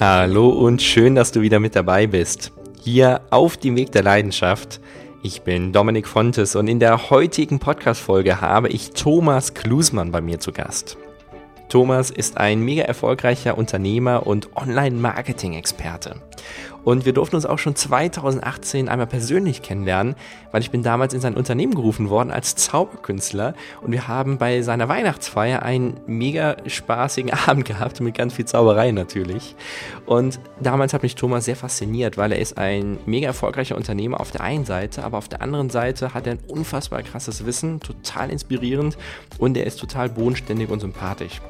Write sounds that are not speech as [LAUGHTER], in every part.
Hallo und schön, dass du wieder mit dabei bist. Hier auf dem Weg der Leidenschaft. Ich bin Dominik Fontes und in der heutigen Podcast-Folge habe ich Thomas Klusmann bei mir zu Gast. Thomas ist ein mega erfolgreicher Unternehmer und Online-Marketing-Experte. Und wir durften uns auch schon 2018 einmal persönlich kennenlernen, weil ich bin damals in sein Unternehmen gerufen worden als Zauberkünstler und wir haben bei seiner Weihnachtsfeier einen mega spaßigen [LAUGHS] Abend gehabt mit ganz viel Zauberei natürlich. Und damals hat mich Thomas sehr fasziniert, weil er ist ein mega erfolgreicher Unternehmer auf der einen Seite, aber auf der anderen Seite hat er ein unfassbar krasses Wissen, total inspirierend und er ist total bodenständig und sympathisch.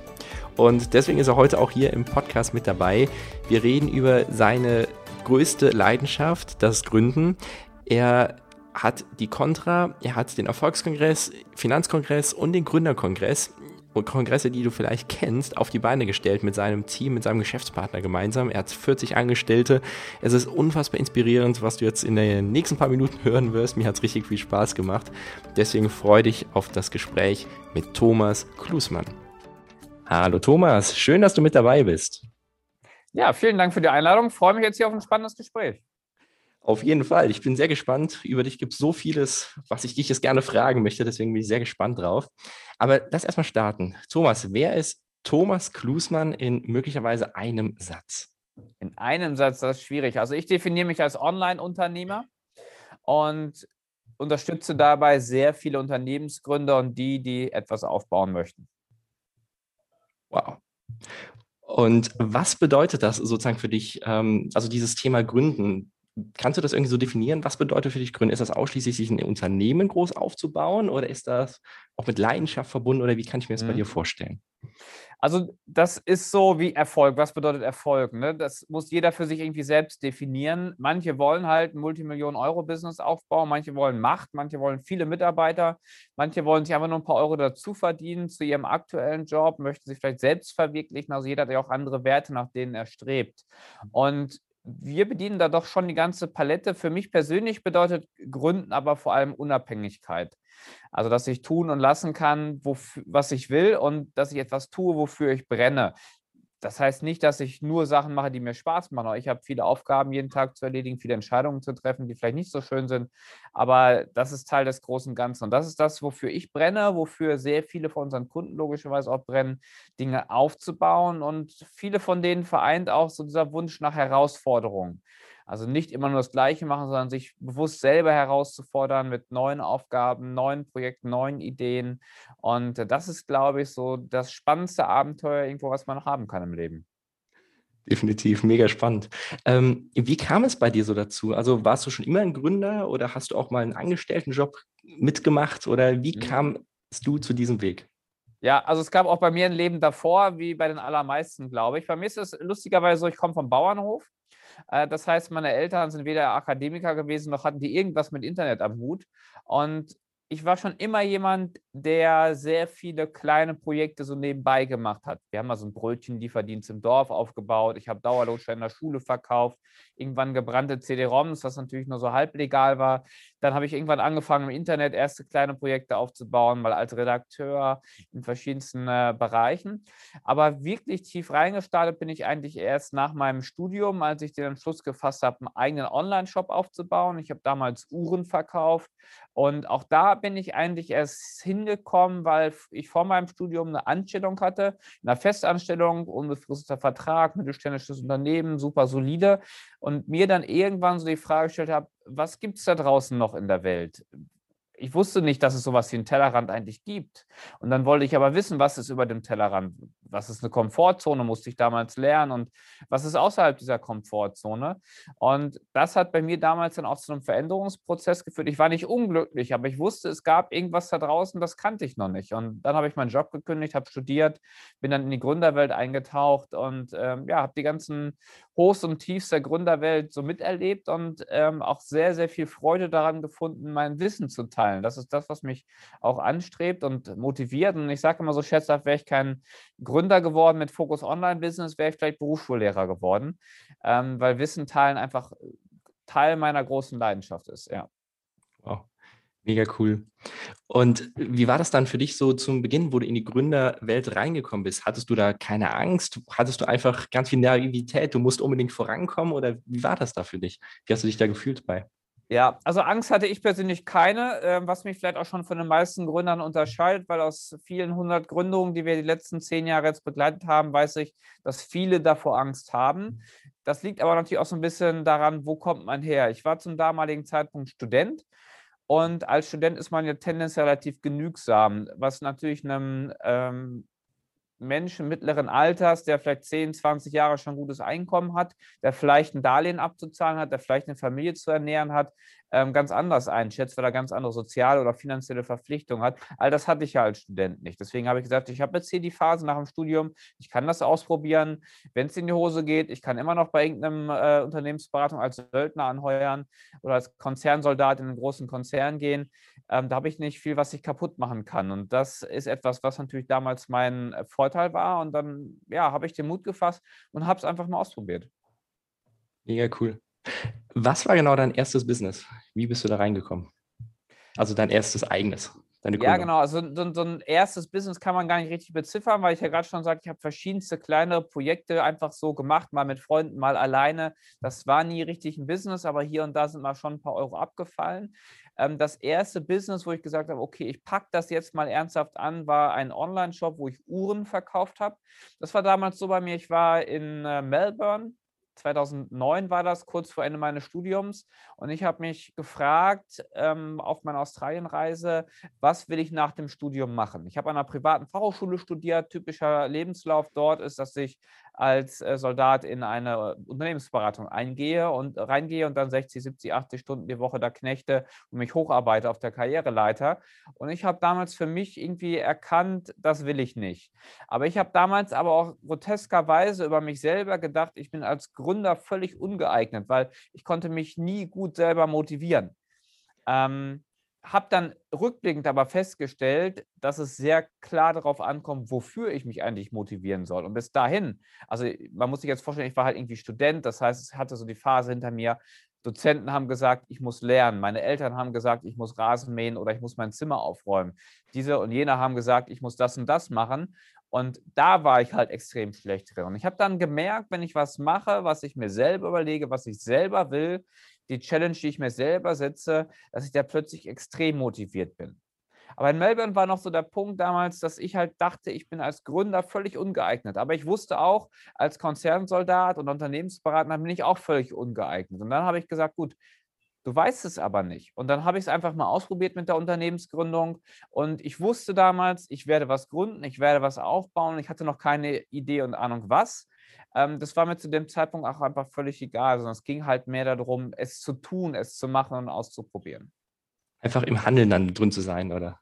Und deswegen ist er heute auch hier im Podcast mit dabei. Wir reden über seine größte Leidenschaft, das Gründen. Er hat die Contra, er hat den Erfolgskongress, Finanzkongress und den Gründerkongress Kongresse, die du vielleicht kennst, auf die Beine gestellt mit seinem Team, mit seinem Geschäftspartner gemeinsam. Er hat 40 Angestellte. Es ist unfassbar inspirierend, was du jetzt in den nächsten paar Minuten hören wirst. Mir hat es richtig viel Spaß gemacht. Deswegen freue dich auf das Gespräch mit Thomas Klusmann. Hallo Thomas, schön, dass du mit dabei bist. Ja, vielen Dank für die Einladung. Ich freue mich jetzt hier auf ein spannendes Gespräch. Auf jeden Fall. Ich bin sehr gespannt. Über dich gibt es so vieles, was ich dich jetzt gerne fragen möchte. Deswegen bin ich sehr gespannt drauf. Aber lass erstmal starten. Thomas, wer ist Thomas Klusmann in möglicherweise einem Satz? In einem Satz, das ist schwierig. Also ich definiere mich als Online-Unternehmer und unterstütze dabei sehr viele Unternehmensgründer und die, die etwas aufbauen möchten. Wow. Und was bedeutet das sozusagen für dich, ähm, also dieses Thema Gründen? Kannst du das irgendwie so definieren? Was bedeutet für dich Gründen? Ist das ausschließlich, sich ein Unternehmen groß aufzubauen oder ist das auch mit Leidenschaft verbunden oder wie kann ich mir das mhm. bei dir vorstellen? Also das ist so wie Erfolg. Was bedeutet Erfolg? Ne? Das muss jeder für sich irgendwie selbst definieren. Manche wollen halt ein Multimillionen-Euro-Business aufbauen, manche wollen Macht, manche wollen viele Mitarbeiter, manche wollen sich einfach nur ein paar Euro dazu verdienen zu ihrem aktuellen Job, möchten sich vielleicht selbst verwirklichen. Also jeder hat ja auch andere Werte, nach denen er strebt. Und wir bedienen da doch schon die ganze Palette. Für mich persönlich bedeutet Gründen aber vor allem Unabhängigkeit. Also, dass ich tun und lassen kann, wofür, was ich will und dass ich etwas tue, wofür ich brenne. Das heißt nicht, dass ich nur Sachen mache, die mir Spaß machen. Ich habe viele Aufgaben jeden Tag zu erledigen, viele Entscheidungen zu treffen, die vielleicht nicht so schön sind. Aber das ist Teil des großen Ganzen. Und das ist das, wofür ich brenne, wofür sehr viele von unseren Kunden logischerweise auch brennen, Dinge aufzubauen. Und viele von denen vereint auch so dieser Wunsch nach Herausforderungen. Also nicht immer nur das Gleiche machen, sondern sich bewusst selber herauszufordern mit neuen Aufgaben, neuen Projekten, neuen Ideen. Und das ist, glaube ich, so das spannendste Abenteuer irgendwo, was man noch haben kann im Leben. Definitiv, mega spannend. Ähm, wie kam es bei dir so dazu? Also warst du schon immer ein Gründer oder hast du auch mal einen Angestelltenjob mitgemacht oder wie mhm. kamst du zu diesem Weg? Ja, also es gab auch bei mir ein Leben davor, wie bei den allermeisten, glaube ich. Bei mir ist es lustigerweise so, ich komme vom Bauernhof das heißt, meine Eltern sind weder Akademiker gewesen, noch hatten die irgendwas mit Internet am Hut. Und ich war schon immer jemand, der sehr viele kleine Projekte so nebenbei gemacht hat. Wir haben mal so einen Brötchenlieferdienst im Dorf aufgebaut. Ich habe Dauerlosschein in der Schule verkauft. Irgendwann gebrannte CD-ROMs, was natürlich nur so halblegal war. Dann habe ich irgendwann angefangen, im Internet erste kleine Projekte aufzubauen, mal als Redakteur in verschiedensten äh, Bereichen. Aber wirklich tief reingestartet bin ich eigentlich erst nach meinem Studium, als ich den Entschluss gefasst habe, einen eigenen Online-Shop aufzubauen. Ich habe damals Uhren verkauft und auch da bin ich eigentlich erst hingekommen, weil ich vor meinem Studium eine Anstellung hatte, eine Festanstellung, unbefristeter Vertrag, mittelständisches Unternehmen, super solide. Und mir dann irgendwann so die Frage gestellt habe, was gibt es da draußen noch in der Welt? Ich wusste nicht, dass es sowas wie einen Tellerrand eigentlich gibt. Und dann wollte ich aber wissen, was ist über dem Tellerrand? Was ist eine Komfortzone, musste ich damals lernen und was ist außerhalb dieser Komfortzone? Und das hat bei mir damals dann auch zu einem Veränderungsprozess geführt. Ich war nicht unglücklich, aber ich wusste, es gab irgendwas da draußen, das kannte ich noch nicht. Und dann habe ich meinen Job gekündigt, habe studiert, bin dann in die Gründerwelt eingetaucht und ähm, ja, habe die ganzen Hochs und Tiefs der Gründerwelt so miterlebt und ähm, auch sehr, sehr viel Freude daran gefunden, mein Wissen zu teilen gefallen. Das ist das, was mich auch anstrebt und motiviert. Und ich sage immer so scherzhaft, wäre ich kein Gründer geworden mit Fokus Online-Business, wäre ich vielleicht Berufsschullehrer geworden, ähm, weil Wissen teilen einfach Teil meiner großen Leidenschaft ist, ja. Wow. Mega cool. Und wie war das dann für dich so zum Beginn, wo du in die Gründerwelt reingekommen bist? Hattest du da keine Angst? Hattest du einfach ganz viel Naivität? Du musst unbedingt vorankommen oder wie war das da für dich? Wie hast du dich da gefühlt bei? Ja, also Angst hatte ich persönlich keine, äh, was mich vielleicht auch schon von den meisten Gründern unterscheidet, weil aus vielen hundert Gründungen, die wir die letzten zehn Jahre jetzt begleitet haben, weiß ich, dass viele davor Angst haben. Das liegt aber natürlich auch so ein bisschen daran, wo kommt man her. Ich war zum damaligen Zeitpunkt Student und als Student ist man ja tendenziell relativ genügsam, was natürlich einem ähm, Menschen mittleren Alters, der vielleicht 10, 20 Jahre schon gutes Einkommen hat, der vielleicht ein Darlehen abzuzahlen hat, der vielleicht eine Familie zu ernähren hat, ähm, ganz anders einschätzt, weil er ganz andere soziale oder finanzielle Verpflichtungen hat. All das hatte ich ja als Student nicht. Deswegen habe ich gesagt, ich habe jetzt hier die Phase nach dem Studium, ich kann das ausprobieren. Wenn es in die Hose geht, ich kann immer noch bei irgendeinem äh, Unternehmensberatung als Söldner anheuern oder als Konzernsoldat in einen großen Konzern gehen. Ähm, da habe ich nicht viel, was ich kaputt machen kann. Und das ist etwas, was natürlich damals mein Vorteil war. Und dann ja, habe ich den Mut gefasst und habe es einfach mal ausprobiert. Mega cool. Was war genau dein erstes Business? Wie bist du da reingekommen? Also dein erstes eigenes. ja, genau. Also so, so, ein erstes Business kann man gar nicht richtig beziffern, weil ich ja gerade schon sagte, ich habe verschiedenste kleinere Projekte einfach so gemacht, mal mit Freunden, mal alleine. Das war nie richtig ein Business, aber hier und da sind mal schon ein paar Euro abgefallen. Ähm, das erste Business, wo ich gesagt habe, okay, ich packe das jetzt mal ernsthaft an, war ein Online-Shop, wo ich Uhren verkauft habe. Das war damals so bei mir, ich war in äh, Melbourne 2009 war das, kurz vor Ende meines Studiums. Und ich habe mich gefragt ähm, auf meiner Australienreise, was will ich nach dem Studium machen? Ich habe an einer privaten Fachhochschule studiert. Typischer Lebenslauf dort ist, dass ich als äh, Soldat in eine Unternehmensberatung eingehe und reingehe und dann 60, 70, 80 Stunden die Woche da knechte und mich hocharbeite auf der Karriereleiter. Und ich habe damals für mich irgendwie erkannt, das will ich nicht. Aber ich habe damals aber auch groteskerweise über mich selber gedacht, ich bin als Gründer völlig ungeeignet, weil ich konnte mich nie gut selber motivieren. Ähm, habe dann rückblickend aber festgestellt, dass es sehr klar darauf ankommt, wofür ich mich eigentlich motivieren soll. Und bis dahin, also man muss sich jetzt vorstellen, ich war halt irgendwie Student, das heißt, es hatte so die Phase hinter mir, Dozenten haben gesagt, ich muss lernen. Meine Eltern haben gesagt, ich muss Rasen mähen oder ich muss mein Zimmer aufräumen. Diese und jene haben gesagt, ich muss das und das machen. Und da war ich halt extrem schlecht drin. Und ich habe dann gemerkt, wenn ich was mache, was ich mir selber überlege, was ich selber will, die Challenge, die ich mir selber setze, dass ich da plötzlich extrem motiviert bin. Aber in Melbourne war noch so der Punkt damals, dass ich halt dachte, ich bin als Gründer völlig ungeeignet. Aber ich wusste auch, als Konzernsoldat und Unternehmensberater bin ich auch völlig ungeeignet. Und dann habe ich gesagt, gut, du weißt es aber nicht. Und dann habe ich es einfach mal ausprobiert mit der Unternehmensgründung. Und ich wusste damals, ich werde was gründen, ich werde was aufbauen. Ich hatte noch keine Idee und Ahnung was. Ähm, das war mir zu dem Zeitpunkt auch einfach völlig egal, sondern es ging halt mehr darum, es zu tun, es zu machen und auszuprobieren. Einfach im Handeln dann drin zu sein, oder?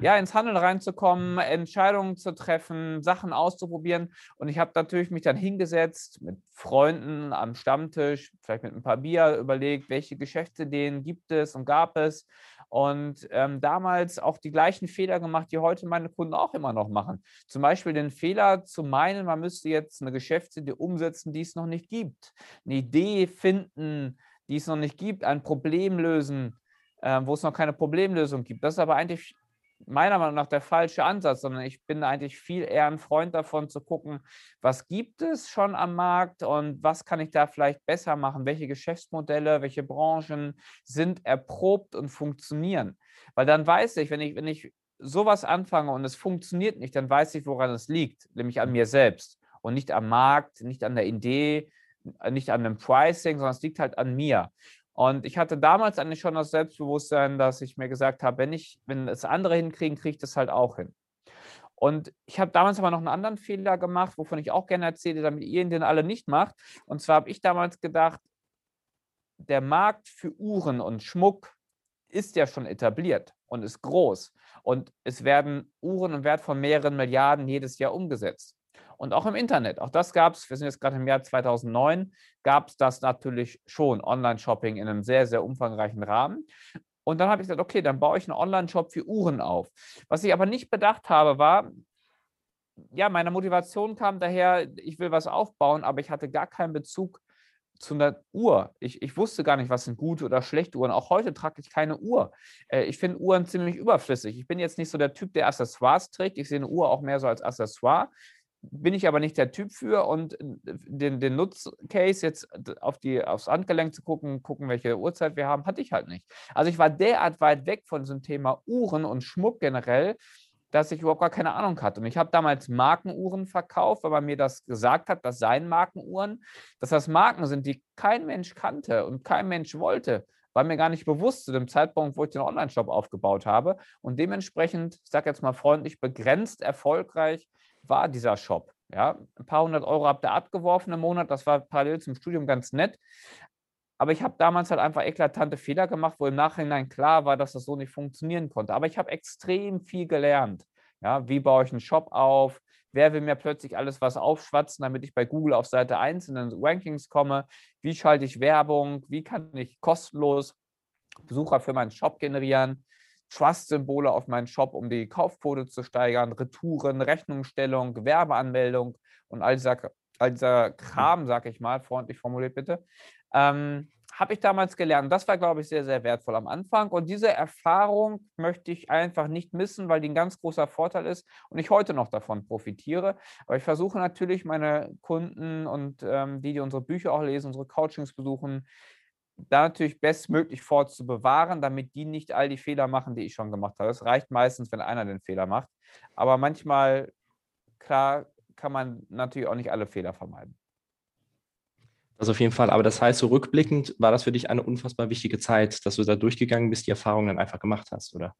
ja, ins Handeln reinzukommen, Entscheidungen zu treffen, Sachen auszuprobieren. Und ich habe natürlich mich dann hingesetzt mit Freunden am Stammtisch, vielleicht mit ein paar Bier, überlegt, welche Geschäftsideen gibt es und gab es. Und ähm, damals auch die gleichen Fehler gemacht, die heute meine Kunden auch immer noch machen. Zum Beispiel den Fehler zu meinen, man müsste jetzt eine Geschäftsidee umsetzen, die es noch nicht gibt. Eine Idee finden, die es noch nicht gibt, ein Problem lösen, äh, wo es noch keine Problemlösung gibt. Das ist aber eigentlich meiner Meinung nach der falsche Ansatz, sondern ich bin eigentlich viel eher ein Freund davon zu gucken, was gibt es schon am Markt und was kann ich da vielleicht besser machen, welche Geschäftsmodelle, welche Branchen sind erprobt und funktionieren. Weil dann weiß ich, wenn ich, wenn ich sowas anfange und es funktioniert nicht, dann weiß ich, woran es liegt, nämlich an mir selbst und nicht am Markt, nicht an der Idee, nicht an dem Pricing, sondern es liegt halt an mir. Und ich hatte damals eigentlich schon das Selbstbewusstsein, dass ich mir gesagt habe, wenn ich, wenn es andere hinkriegen, kriege ich das halt auch hin. Und ich habe damals aber noch einen anderen Fehler gemacht, wovon ich auch gerne erzähle, damit ihr den alle nicht macht. Und zwar habe ich damals gedacht, der Markt für Uhren und Schmuck ist ja schon etabliert und ist groß. Und es werden Uhren im Wert von mehreren Milliarden jedes Jahr umgesetzt und auch im Internet. Auch das gab es, wir sind jetzt gerade im Jahr 2009, gab es das natürlich schon, Online-Shopping in einem sehr, sehr umfangreichen Rahmen. Und dann habe ich gesagt, okay, dann baue ich einen Online-Shop für Uhren auf. Was ich aber nicht bedacht habe, war, ja, meine Motivation kam daher, ich will was aufbauen, aber ich hatte gar keinen Bezug zu einer Uhr. Ich, ich wusste gar nicht, was sind gute oder schlechte Uhren. Auch heute trage ich keine Uhr. Äh, ich finde Uhren ziemlich überflüssig. Ich bin jetzt nicht so der Typ, der Accessoires trägt. Ich sehe eine Uhr auch mehr so als Accessoire. Bin ich aber nicht der Typ für und äh, den, den Nutzcase jetzt auf die, aufs Handgelenk zu gucken, gucken, welche Uhrzeit wir haben, hatte ich halt nicht. Also ich war derart weit weg von diesem Thema Uhren und Schmuck generell, dass ich überhaupt gar keine Ahnung hatte. Und ich habe damals Markenuhren verkauft, weil man mir das gesagt hat, das seien Markenuhren, dass das Marken sind, die kein Mensch kannte und kein Mensch wollte. War mir gar nicht bewusst zu dem Zeitpunkt, wo ich den Online-Shop aufgebaut habe. Und dementsprechend, ich sage jetzt mal freundlich, begrenzt erfolgreich war dieser Shop. Ja, ein paar hundert Euro habt ihr abgeworfen im Monat. Das war parallel zum Studium ganz nett. Aber ich habe damals halt einfach eklatante Fehler gemacht, wo im Nachhinein klar war, dass das so nicht funktionieren konnte. Aber ich habe extrem viel gelernt. Ja, wie baue ich einen Shop auf? Wer will mir plötzlich alles was aufschwatzen, damit ich bei Google auf Seite 1 in den Rankings komme? Wie schalte ich Werbung? Wie kann ich kostenlos Besucher für meinen Shop generieren? Trust-Symbole auf meinen Shop, um die Kaufquote zu steigern, Retouren, Rechnungsstellung, Gewerbeanmeldung und all dieser, all dieser Kram, sag ich mal, freundlich formuliert bitte. Ähm, habe ich damals gelernt. Das war, glaube ich, sehr, sehr wertvoll am Anfang. Und diese Erfahrung möchte ich einfach nicht missen, weil die ein ganz großer Vorteil ist und ich heute noch davon profitiere. Aber ich versuche natürlich, meine Kunden und ähm, die, die unsere Bücher auch lesen, unsere Coachings besuchen, da natürlich bestmöglich fortzubewahren, damit die nicht all die Fehler machen, die ich schon gemacht habe. Es reicht meistens, wenn einer den Fehler macht. Aber manchmal, klar, kann man natürlich auch nicht alle Fehler vermeiden. Das auf jeden Fall. Aber das heißt, so rückblickend war das für dich eine unfassbar wichtige Zeit, dass du da durchgegangen bist, die Erfahrung dann einfach gemacht hast, oder?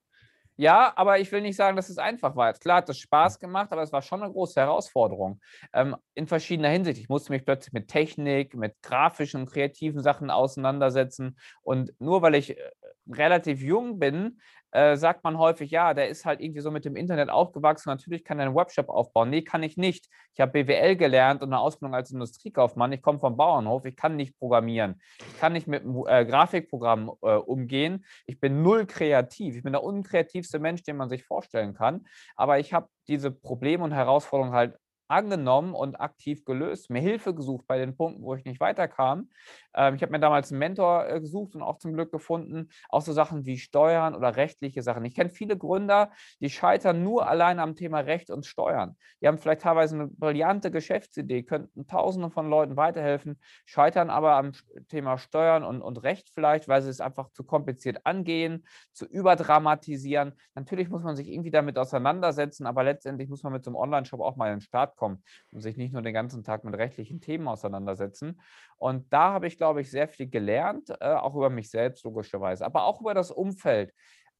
Ja, aber ich will nicht sagen, dass es einfach war. Klar hat es Spaß gemacht, aber es war schon eine große Herausforderung ähm, in verschiedener Hinsicht. Ich musste mich plötzlich mit Technik, mit grafischen, kreativen Sachen auseinandersetzen. Und nur weil ich äh, relativ jung bin, äh, sagt man häufig, ja, der ist halt irgendwie so mit dem Internet aufgewachsen, natürlich kann er einen Webshop aufbauen. Nee, kann ich nicht. Ich habe BWL gelernt und eine Ausbildung als Industriekaufmann. Ich komme vom Bauernhof, ich kann nicht programmieren. Ich kann nicht mit einem äh, Grafikprogramm äh, umgehen. Ich bin null kreativ. Ich bin der unkreativste Mensch, den man sich vorstellen kann. Aber ich habe diese Probleme und Herausforderungen halt angenommen und aktiv gelöst, mir Hilfe gesucht bei den Punkten, wo ich nicht weiterkam. Ähm, ich habe mir damals einen Mentor äh, gesucht und auch zum Glück gefunden, auch so Sachen wie Steuern oder rechtliche Sachen. Ich kenne viele Gründer, die scheitern nur allein am Thema Recht und Steuern. Die haben vielleicht teilweise eine brillante Geschäftsidee, könnten Tausenden von Leuten weiterhelfen, scheitern aber am Thema Steuern und, und Recht vielleicht, weil sie es einfach zu kompliziert angehen, zu überdramatisieren. Natürlich muss man sich irgendwie damit auseinandersetzen, aber letztendlich muss man mit so einem Online-Shop auch mal in den Start kommen und sich nicht nur den ganzen Tag mit rechtlichen Themen auseinandersetzen. Und da habe ich, glaube ich, sehr viel gelernt, äh, auch über mich selbst logischerweise, aber auch über das Umfeld.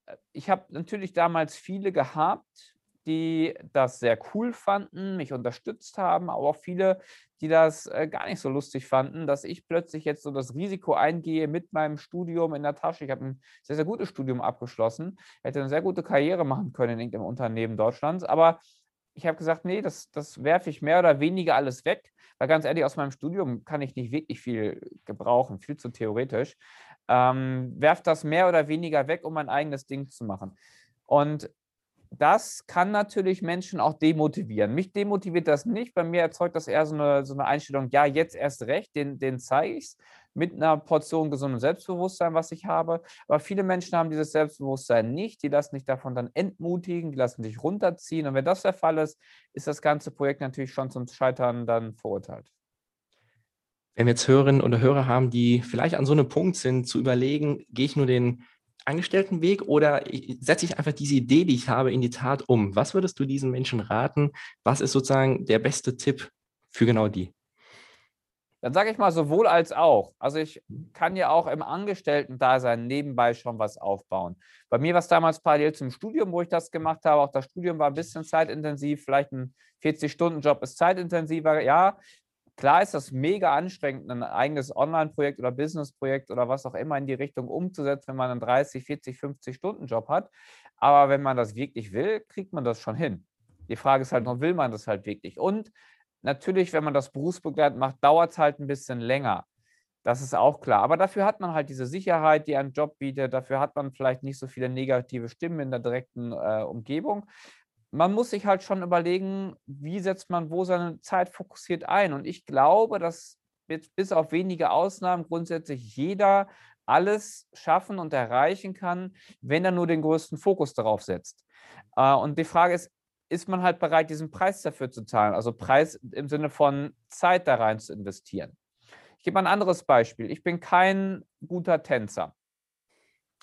Äh, ich habe natürlich damals viele gehabt, die das sehr cool fanden, mich unterstützt haben, aber auch viele, die das äh, gar nicht so lustig fanden, dass ich plötzlich jetzt so das Risiko eingehe mit meinem Studium in der Tasche. Ich habe ein sehr, sehr gutes Studium abgeschlossen, hätte eine sehr gute Karriere machen können in irgendeinem Unternehmen Deutschlands, aber ich habe gesagt, nee, das, das werfe ich mehr oder weniger alles weg, weil ganz ehrlich, aus meinem Studium kann ich nicht wirklich viel gebrauchen, viel zu theoretisch. Ähm, werf das mehr oder weniger weg, um mein eigenes Ding zu machen. Und das kann natürlich Menschen auch demotivieren. Mich demotiviert das nicht. Bei mir erzeugt das eher so eine, so eine Einstellung, ja, jetzt erst recht, den, den zeige ich es mit einer Portion gesundem Selbstbewusstsein, was ich habe. Aber viele Menschen haben dieses Selbstbewusstsein nicht. Die lassen sich davon dann entmutigen, die lassen sich runterziehen. Und wenn das der Fall ist, ist das ganze Projekt natürlich schon zum Scheitern dann verurteilt. Wenn wir jetzt Hörerinnen oder Hörer haben, die vielleicht an so einem Punkt sind, zu überlegen, gehe ich nur den Angestelltenweg oder setze ich einfach diese Idee, die ich habe, in die Tat um? Was würdest du diesen Menschen raten? Was ist sozusagen der beste Tipp für genau die? Dann sage ich mal sowohl als auch. Also ich kann ja auch im Angestellten-Dasein nebenbei schon was aufbauen. Bei mir war es damals parallel zum Studium, wo ich das gemacht habe. Auch das Studium war ein bisschen zeitintensiv. Vielleicht ein 40-Stunden-Job ist zeitintensiver. Ja, Klar ist das mega anstrengend, ein eigenes Online-Projekt oder Business-Projekt oder was auch immer in die Richtung umzusetzen, wenn man einen 30, 40, 50 Stunden Job hat. Aber wenn man das wirklich will, kriegt man das schon hin. Die Frage ist halt nur, will man das halt wirklich? Und natürlich, wenn man das berufsbegleitend macht, dauert es halt ein bisschen länger. Das ist auch klar. Aber dafür hat man halt diese Sicherheit, die ein Job bietet. Dafür hat man vielleicht nicht so viele negative Stimmen in der direkten äh, Umgebung man muss sich halt schon überlegen, wie setzt man wo seine Zeit fokussiert ein. Und ich glaube, dass bis auf wenige Ausnahmen grundsätzlich jeder alles schaffen und erreichen kann, wenn er nur den größten Fokus darauf setzt. Äh, und die Frage ist, ist man halt bereit, diesen Preis dafür zu zahlen? Also Preis im Sinne von Zeit da rein zu investieren. Ich gebe mal ein anderes Beispiel. Ich bin kein guter Tänzer,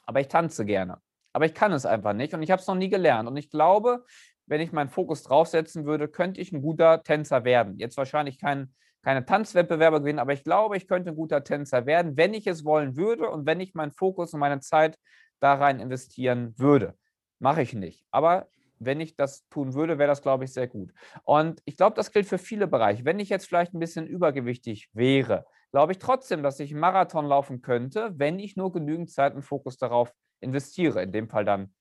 aber ich tanze gerne. Aber ich kann es einfach nicht und ich habe es noch nie gelernt. Und ich glaube, wenn ich meinen Fokus draufsetzen würde, könnte ich ein guter Tänzer werden. Jetzt wahrscheinlich kein keine Tanzwettbewerbe gewinnen, aber ich glaube, ich könnte ein guter Tänzer werden, wenn ich es wollen würde und wenn ich meinen Fokus und meine Zeit da rein investieren würde. Mache ich nicht. Aber wenn ich das tun würde, wäre das, glaube ich, sehr gut. Und ich glaube, das gilt für viele Bereiche. Wenn ich jetzt vielleicht ein bisschen übergewichtig wäre, glaube ich trotzdem, dass ich einen Marathon laufen könnte, wenn ich nur genügend Zeit und Fokus darauf investiere. In dem Fall dann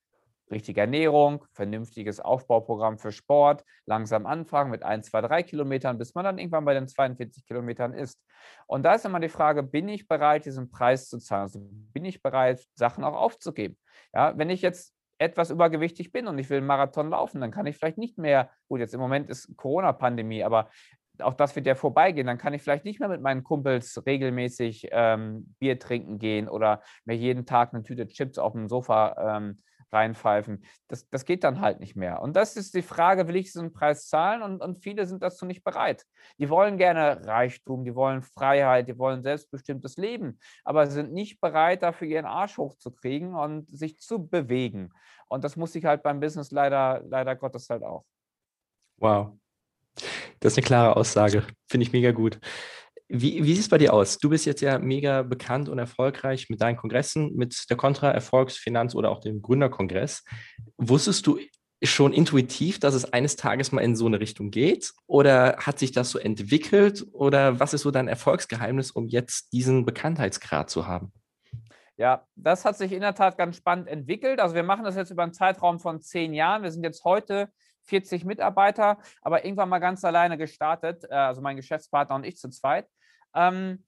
richtige Ernährung, vernünftiges Aufbauprogramm für Sport, langsam anfangen mit 1, 2, 3 Kilometern, bis man dann irgendwann bei den 42 Kilometern ist. Und da ist immer die Frage, bin ich bereit, diesen Preis zu zahlen? Also bin ich bereit, Sachen auch aufzugeben? Ja, wenn ich jetzt etwas übergewichtig bin und ich will einen Marathon laufen, dann kann ich vielleicht nicht mehr, gut, jetzt im Moment ist Corona-Pandemie, aber auch das wird ja vorbeigehen, dann kann ich vielleicht nicht mehr mit meinen Kumpels regelmäßig ähm, Bier trinken gehen oder mir jeden Tag eine Tüte Chips auf dem Sofa ähm, reinpfeifen. Das, das geht dann halt nicht mehr. Und das ist die Frage, will ich diesen Preis zahlen? Und, und viele sind dazu nicht bereit. Die wollen gerne Reichtum, die wollen Freiheit, die wollen selbstbestimmtes Leben, aber sind nicht bereit, dafür ihren Arsch hochzukriegen und sich zu bewegen. Und das muss ich halt beim Business leider, leider Gottes halt auch. Wow. Das ist eine klare Aussage. Finde ich mega gut. Wie, wie sieht es bei dir aus? Du bist jetzt ja mega bekannt und erfolgreich mit deinen Kongressen, mit der Contra Erfolgsfinanz oder auch dem Gründerkongress. Wusstest du schon intuitiv, dass es eines Tages mal in so eine Richtung geht? Oder hat sich das so entwickelt? Oder was ist so dein Erfolgsgeheimnis, um jetzt diesen Bekanntheitsgrad zu haben? Ja, das hat sich in der Tat ganz spannend entwickelt. Also wir machen das jetzt über einen Zeitraum von zehn Jahren. Wir sind jetzt heute 40 Mitarbeiter, aber irgendwann mal ganz alleine gestartet, äh, also mein Geschäftspartner und ich zu zweit. Ähm,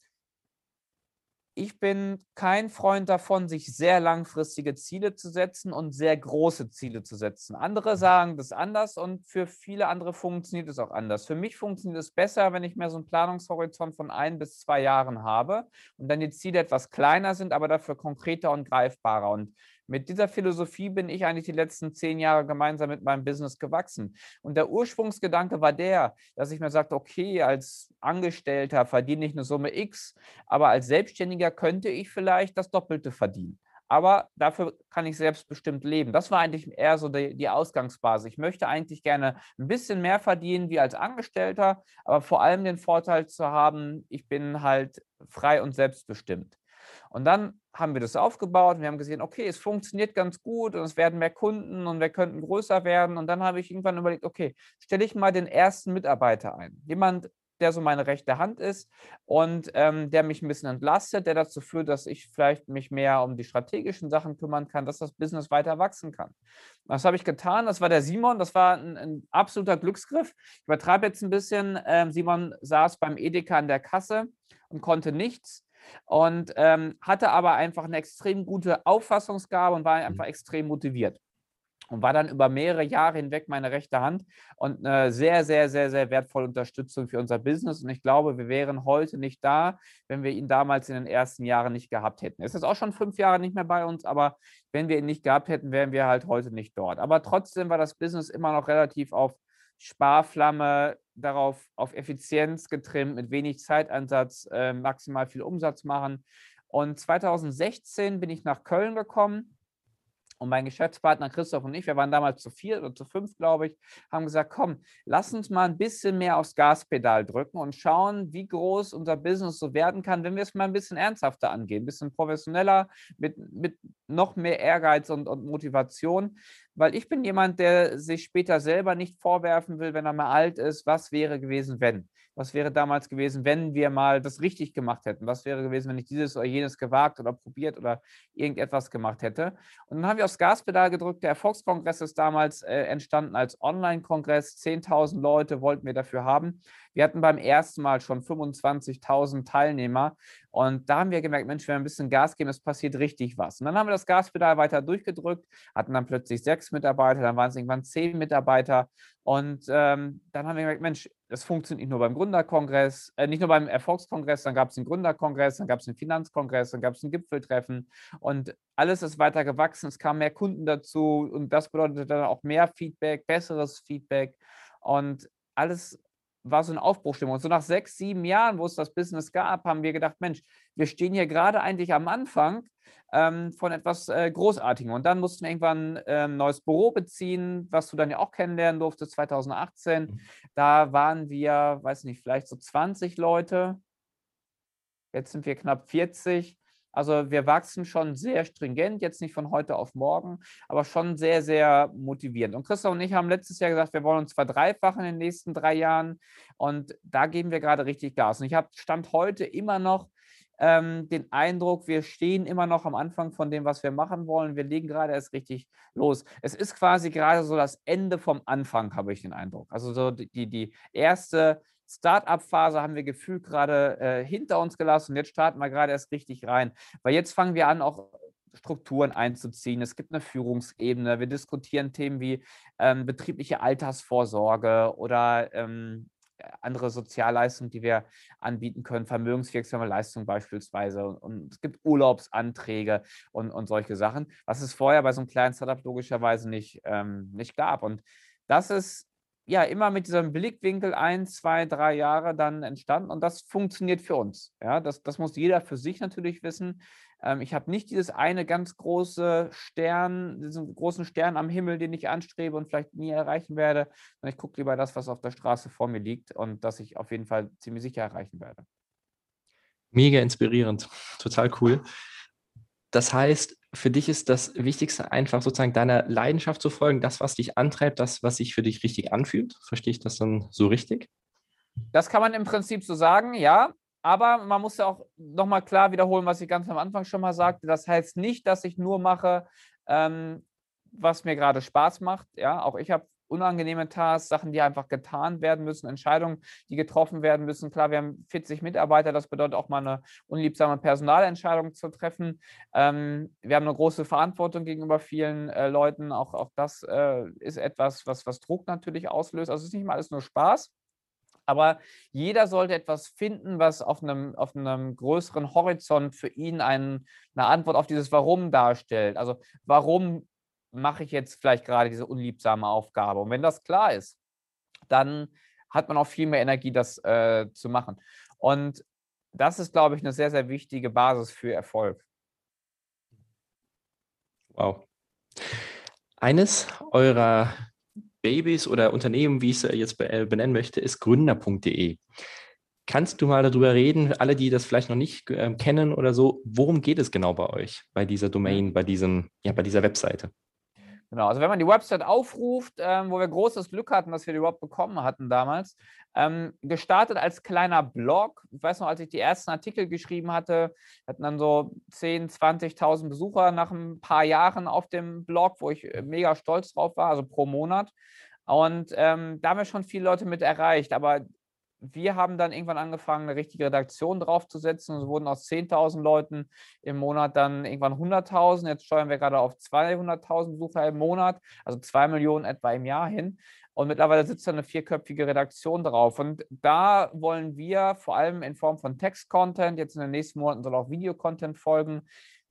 ich bin kein Freund davon, sich sehr langfristige Ziele zu setzen und sehr große Ziele zu setzen. Andere sagen das anders und für viele andere funktioniert es auch anders. Für mich funktioniert es besser, wenn ich mehr so einen Planungshorizont von ein bis zwei Jahren habe und dann die Ziele etwas kleiner sind, aber dafür konkreter und greifbarer. Und mit dieser Philosophie bin ich eigentlich die letzten zehn Jahre gemeinsam mit meinem Business gewachsen. Und der Ursprungsgedanke war der, dass ich mir sagte, okay, als Angestellter verdiene ich eine Summe X, aber als Selbstständiger könnte ich vielleicht das Doppelte verdienen aber dafür kann ich selbstbestimmt leben. Das war eigentlich eher so die, die, Ausgangsbasis. Ich möchte eigentlich gerne ein bisschen mehr verdienen wie als Angestellter, aber vor allem den Vorteil zu haben, ich bin halt frei und selbstbestimmt. Und dann haben wir das aufgebaut und wir haben gesehen, okay, es funktioniert ganz gut und es werden mehr Kunden und wir könnten größer werden. Und dann habe ich irgendwann überlegt, okay, stelle ich mal den ersten Mitarbeiter ein. Jemand, der so meine rechte Hand ist und ähm, der mich ein bisschen entlastet, der dazu führt, dass ich vielleicht mich mehr um die strategischen Sachen kümmern kann, dass das Business weiter wachsen kann. Das habe ich getan. Das war der Simon. Das war ein, ein absoluter Glücksgriff. Ich übertreibe jetzt ein bisschen. Ähm, Simon saß beim Edeka an der Kasse und konnte nichts und ähm, hatte aber einfach eine extrem gute Auffassungsgabe und war mhm. einfach extrem motiviert. Und war dann über mehrere Jahre hinweg meine rechte Hand und eine sehr, sehr, sehr, sehr wertvolle Unterstützung für unser Business. Und ich glaube, wir wären heute nicht da, wenn wir ihn damals in den ersten Jahren nicht gehabt hätten. Er ist auch schon fünf Jahre nicht mehr bei uns, aber wenn wir ihn nicht gehabt hätten, wären wir halt heute nicht dort. Aber trotzdem war das Business immer noch relativ auf Sparflamme, darauf auf Effizienz getrimmt, mit wenig Zeitansatz, äh, maximal viel Umsatz machen. Und 2016 bin ich nach Köln gekommen und mein Geschäftspartner Christoph und ich, wir waren damals zu vier oder zu fünf, glaube ich, haben gesagt, komm, lass uns mal ein bisschen mehr aufs Gaspedal drücken und schauen, wie groß unser Business so werden kann, wenn wir es mal ein bisschen ernsthafter angehen, ein bisschen professioneller, mit, mit noch mehr Ehrgeiz und, und Motivation weil ich bin jemand, der sich später selber nicht vorwerfen will, wenn er mal alt ist, was wäre gewesen, wenn. Was wäre damals gewesen, wenn wir mal das richtig gemacht hätten? Was wäre gewesen, wenn ich dieses oder jenes gewagt oder probiert oder irgendetwas gemacht hätte? Und dann haben wir aufs Gaspedal gedrückt. Der Erfolgskongress ist damals äh, entstanden als Online-Kongress. 10.000 Leute wollten wir dafür haben. Wir hatten beim ersten Mal schon 25.000 Teilnehmer und da haben wir gemerkt, Mensch, wenn wir ein bisschen Gas geben, es passiert richtig was. Und dann haben wir das Gaspedal weiter durchgedrückt, hatten dann plötzlich sechs Mitarbeiter, dann waren es irgendwann zehn Mitarbeiter. Und ähm, dann haben wir gemerkt, Mensch, das funktioniert nicht nur beim Gründerkongress, äh, nicht nur beim Erfolgskongress, dann gab es den Gründerkongress, dann gab es den Finanzkongress, dann gab es ein Gipfeltreffen und alles ist weiter gewachsen. Es kamen mehr Kunden dazu und das bedeutet dann auch mehr Feedback, besseres Feedback und alles war so eine Aufbruchstimmung. Und so nach sechs, sieben Jahren, wo es das Business gab, haben wir gedacht, Mensch, wir stehen hier gerade eigentlich am Anfang ähm, von etwas äh, Großartigem. Und dann mussten wir irgendwann äh, ein neues Büro beziehen, was du dann ja auch kennenlernen durftest, 2018. Mhm. Da waren wir, weiß nicht, vielleicht so 20 Leute. Jetzt sind wir knapp 40. Also wir wachsen schon sehr stringent, jetzt nicht von heute auf morgen, aber schon sehr, sehr motivierend. Und Christoph und ich haben letztes Jahr gesagt, wir wollen uns verdreifachen in den nächsten drei Jahren. Und da geben wir gerade richtig Gas. Und ich habe Stand heute immer noch ähm, den Eindruck, wir stehen immer noch am Anfang von dem, was wir machen wollen. Wir legen gerade erst richtig los. Es ist quasi gerade so das Ende vom Anfang, habe ich den Eindruck. Also so die, die erste Start-up-Phase haben wir gefühlt gerade äh, hinter uns gelassen und jetzt starten wir gerade erst richtig rein. Weil jetzt fangen wir an, auch Strukturen einzuziehen. Es gibt eine Führungsebene. Wir diskutieren Themen wie ähm, betriebliche Altersvorsorge oder ähm, andere Sozialleistungen, die wir anbieten können, vermögenswirksame Leistungen beispielsweise. Und, es gibt Urlaubsanträge und, und solche Sachen, was es vorher bei so einem kleinen Startup logischerweise nicht, ähm, nicht gab. Und das ist ja immer mit diesem Blickwinkel ein, zwei, drei Jahre dann entstanden und das funktioniert für uns. Ja, das, das muss jeder für sich natürlich wissen. Ähm, ich habe nicht dieses eine ganz große Stern, diesen großen Stern am Himmel, den ich anstrebe und vielleicht nie erreichen werde, sondern ich gucke lieber das, was auf der Straße vor mir liegt und das ich auf jeden Fall ziemlich sicher erreichen werde. Mega inspirierend, total cool. Das heißt, für dich ist das Wichtigste einfach sozusagen deiner Leidenschaft zu folgen, das, was dich antreibt, das, was sich für dich richtig anfühlt. Verstehe ich das dann so richtig? Das kann man im Prinzip so sagen, ja. Aber man muss ja auch nochmal klar wiederholen, was ich ganz am Anfang schon mal sagte. Das heißt nicht, dass ich nur mache, ähm, was mir gerade Spaß macht. Ja, auch ich habe unangenehme Tasks, Sachen, die einfach getan werden müssen, Entscheidungen, die getroffen werden müssen. Klar, wir haben 40 Mitarbeiter, das bedeutet auch mal eine unliebsame Personalentscheidung zu treffen. Ähm, wir haben eine große Verantwortung gegenüber vielen äh, Leuten. Auch, auch das äh, ist etwas, was, was Druck natürlich auslöst. Also es ist nicht mal alles nur Spaß. Aber jeder sollte etwas finden, was auf einem, auf einem größeren Horizont für ihn einen, eine Antwort auf dieses Warum darstellt. Also warum mache ich jetzt vielleicht gerade diese unliebsame Aufgabe? Und wenn das klar ist, dann hat man auch viel mehr Energie, das äh, zu machen. Und das ist, glaube ich, eine sehr, sehr wichtige Basis für Erfolg. Wow. Eines eurer Babys oder Unternehmen, wie ich es jetzt äh, benennen möchte, ist gründer.de. Kannst du mal darüber reden, alle, die das vielleicht noch nicht äh, kennen oder so, worum geht es genau bei euch, bei dieser Domain, bei diesem, ja, bei dieser Webseite? Genau, also wenn man die Website aufruft, ähm, wo wir großes Glück hatten, dass wir die überhaupt bekommen hatten damals, ähm, gestartet als kleiner Blog. Ich weiß noch, als ich die ersten Artikel geschrieben hatte, hatten dann so 10.000, 20.000 Besucher nach ein paar Jahren auf dem Blog, wo ich äh, mega stolz drauf war, also pro Monat. Und ähm, da haben wir schon viele Leute mit erreicht. Aber wir haben dann irgendwann angefangen, eine richtige Redaktion draufzusetzen. Es wurden aus 10.000 Leuten im Monat dann irgendwann 100.000. Jetzt steuern wir gerade auf 200.000 Besucher im Monat, also 2 Millionen etwa im Jahr hin. Und mittlerweile sitzt da eine vierköpfige Redaktion drauf. Und da wollen wir vor allem in Form von Text-Content, jetzt in den nächsten Monaten soll auch Video-Content folgen,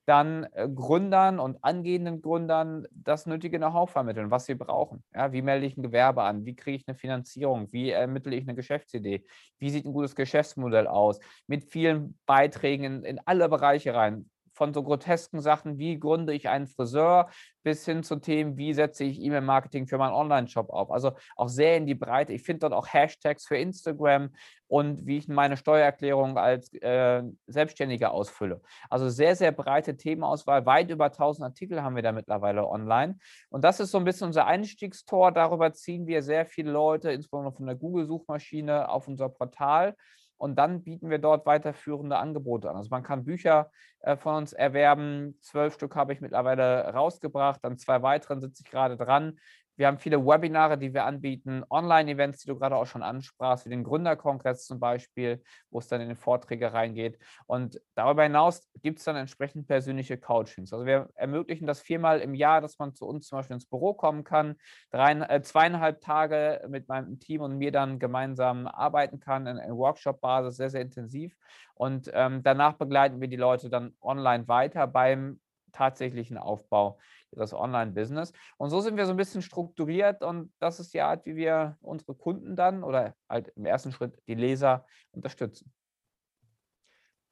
dann äh, Gründern und angehenden Gründern das nötige Know-how vermitteln, was sie brauchen. Ja, wie melde ich ein Gewerbe an? Wie kriege ich eine Finanzierung? Wie ermittle ich eine Geschäftsidee? Wie sieht ein gutes Geschäftsmodell aus? Mit vielen Beiträgen in, in alle Bereiche rein von so grotesken Sachen, wie gründe ich einen Friseur, bis hin zu Themen, wie setze ich E-Mail-Marketing für meinen Online-Shop auf. Also auch sehr in die Breite. Ich finde dort auch Hashtags für Instagram und wie ich meine Steuererklärung als äh, Selbstständiger ausfülle. Also sehr, sehr breite Themenauswahl. Weit über 1000 Artikel haben wir da mittlerweile online. Und das ist so ein bisschen unser Einstiegstor. Darüber ziehen wir sehr viele Leute, insbesondere von der Google-Suchmaschine, auf unser Portal und dann bieten wir dort weiterführende Angebote an. Also man kann Bücher äh, von uns erwerben. Zwölf Stück habe ich mittlerweile rausgebracht. An zwei weiteren sitze ich gerade dran. Wir haben viele Webinare, die wir anbieten, Online-Events, die du gerade auch schon ansprachst, wie den Gründerkongress zum Beispiel, wo es dann in den Vorträge reingeht. Und darüber hinaus gibt es dann entsprechend persönliche Coachings. Also wir ermöglichen das viermal im Jahr, dass man zu uns zum Beispiel ins Büro kommen kann, drei, äh, zweieinhalb Tage mit meinem Team und mir dann gemeinsam arbeiten kann, in, in Workshop-Basis, sehr, sehr intensiv. Und ähm, danach begleiten wir die Leute dann online weiter beim tatsächlichen Aufbau das Online-Business. Und so sind wir so ein bisschen strukturiert und das ist die Art, wie wir unsere Kunden dann oder halt im ersten Schritt die Leser unterstützen.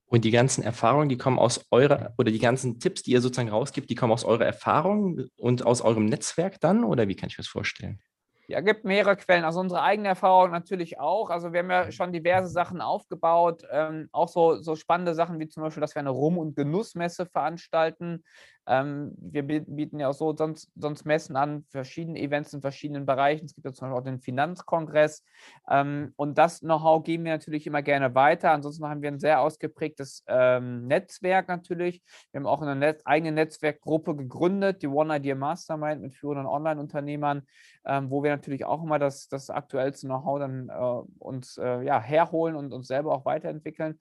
Und die ganzen Erfahrungen, die kommen aus eurer, oder die ganzen Tipps, die ihr sozusagen rausgibt, die kommen aus eurer Erfahrung und aus eurem Netzwerk dann? Oder wie kann ich mir das vorstellen? Ja, gibt mehrere Quellen. Also unsere eigene Erfahrung natürlich auch. Also wir haben ja schon diverse Sachen aufgebaut. Ähm, auch so, so spannende Sachen wie zum Beispiel, dass wir eine Rum- und Genussmesse veranstalten. Ähm, wir bieten ja auch so sonst, sonst Messen an, verschiedene Events in verschiedenen Bereichen. Es gibt ja zum Beispiel auch den Finanzkongress. Ähm, und das Know-how geben wir natürlich immer gerne weiter. Ansonsten haben wir ein sehr ausgeprägtes ähm, Netzwerk natürlich. Wir haben auch eine Net eigene Netzwerkgruppe gegründet, die One Idea Mastermind mit führenden Online-Unternehmern, ähm, wo wir natürlich auch immer das, das aktuellste Know-how dann äh, uns äh, ja, herholen und uns selber auch weiterentwickeln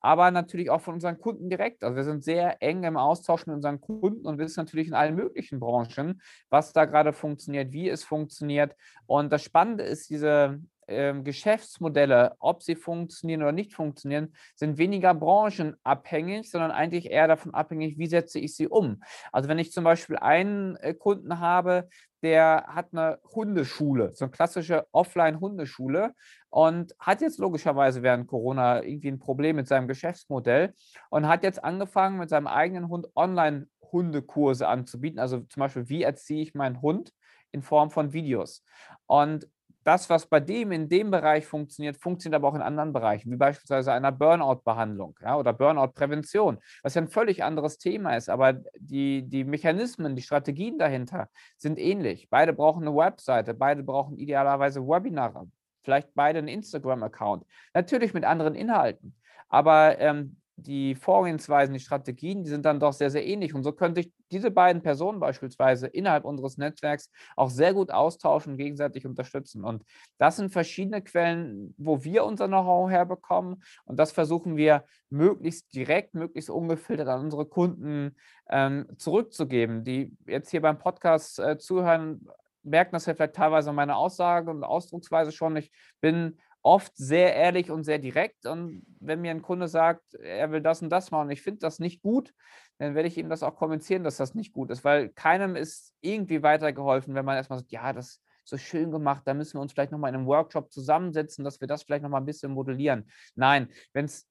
aber natürlich auch von unseren Kunden direkt. Also wir sind sehr eng im Austausch mit unseren Kunden und wissen natürlich in allen möglichen Branchen, was da gerade funktioniert, wie es funktioniert. Und das Spannende ist, diese ähm, Geschäftsmodelle, ob sie funktionieren oder nicht funktionieren, sind weniger branchenabhängig, sondern eigentlich eher davon abhängig, wie setze ich sie um. Also wenn ich zum Beispiel einen äh, Kunden habe, der hat eine Hundeschule, so eine klassische Offline-Hundeschule und hat jetzt logischerweise während Corona irgendwie ein Problem mit seinem Geschäftsmodell und hat jetzt angefangen, mit seinem eigenen Hund Online-Hundekurse anzubieten. Also zum Beispiel, wie erziehe ich meinen Hund in Form von Videos. Und das, was bei dem in dem Bereich funktioniert, funktioniert aber auch in anderen Bereichen, wie beispielsweise einer Burnout-Behandlung ja, oder Burnout-Prävention, was ja ein völlig anderes Thema ist. Aber die, die Mechanismen, die Strategien dahinter sind ähnlich. Beide brauchen eine Webseite, beide brauchen idealerweise Webinare, vielleicht beide einen Instagram-Account, natürlich mit anderen Inhalten. Aber ähm, die Vorgehensweisen, die Strategien, die sind dann doch sehr, sehr ähnlich. Und so könnte ich diese beiden Personen beispielsweise innerhalb unseres Netzwerks auch sehr gut austauschen, gegenseitig unterstützen. Und das sind verschiedene Quellen, wo wir unser Know-how herbekommen. Und das versuchen wir möglichst direkt, möglichst ungefiltert an unsere Kunden ähm, zurückzugeben, die jetzt hier beim Podcast äh, zuhören, merken das ja vielleicht teilweise meine Aussage und Ausdrucksweise schon. Ich bin oft sehr ehrlich und sehr direkt. Und wenn mir ein Kunde sagt, er will das und das machen und ich finde das nicht gut, dann werde ich ihm das auch kommunizieren, dass das nicht gut ist, weil keinem ist irgendwie weitergeholfen, wenn man erstmal sagt, ja, das ist so schön gemacht, da müssen wir uns vielleicht nochmal in einem Workshop zusammensetzen, dass wir das vielleicht nochmal ein bisschen modellieren. Nein, wenn es,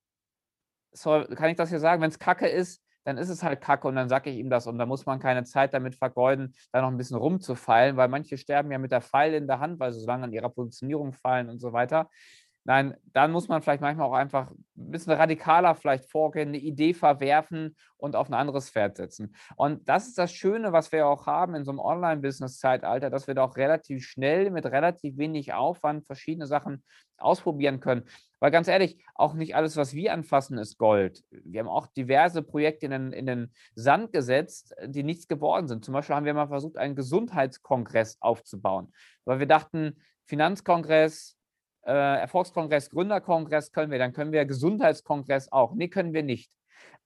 kann ich das hier sagen, wenn es kacke ist, dann ist es halt kacke und dann sage ich ihm das und da muss man keine Zeit damit vergeuden, da noch ein bisschen rumzufeilen, weil manche sterben ja mit der Pfeil in der Hand, weil sie so lange an ihrer Positionierung fallen und so weiter. Nein, dann muss man vielleicht manchmal auch einfach ein bisschen radikaler vielleicht vorgehen, eine Idee verwerfen und auf ein anderes Pferd setzen. Und das ist das Schöne, was wir auch haben in so einem Online-Business-Zeitalter, dass wir da auch relativ schnell mit relativ wenig Aufwand verschiedene Sachen ausprobieren können. Weil ganz ehrlich, auch nicht alles, was wir anfassen, ist Gold. Wir haben auch diverse Projekte in den, in den Sand gesetzt, die nichts geworden sind. Zum Beispiel haben wir mal versucht, einen Gesundheitskongress aufzubauen, weil wir dachten, Finanzkongress, äh, Erfolgskongress, Gründerkongress können wir, dann können wir Gesundheitskongress auch. Nee, können wir nicht,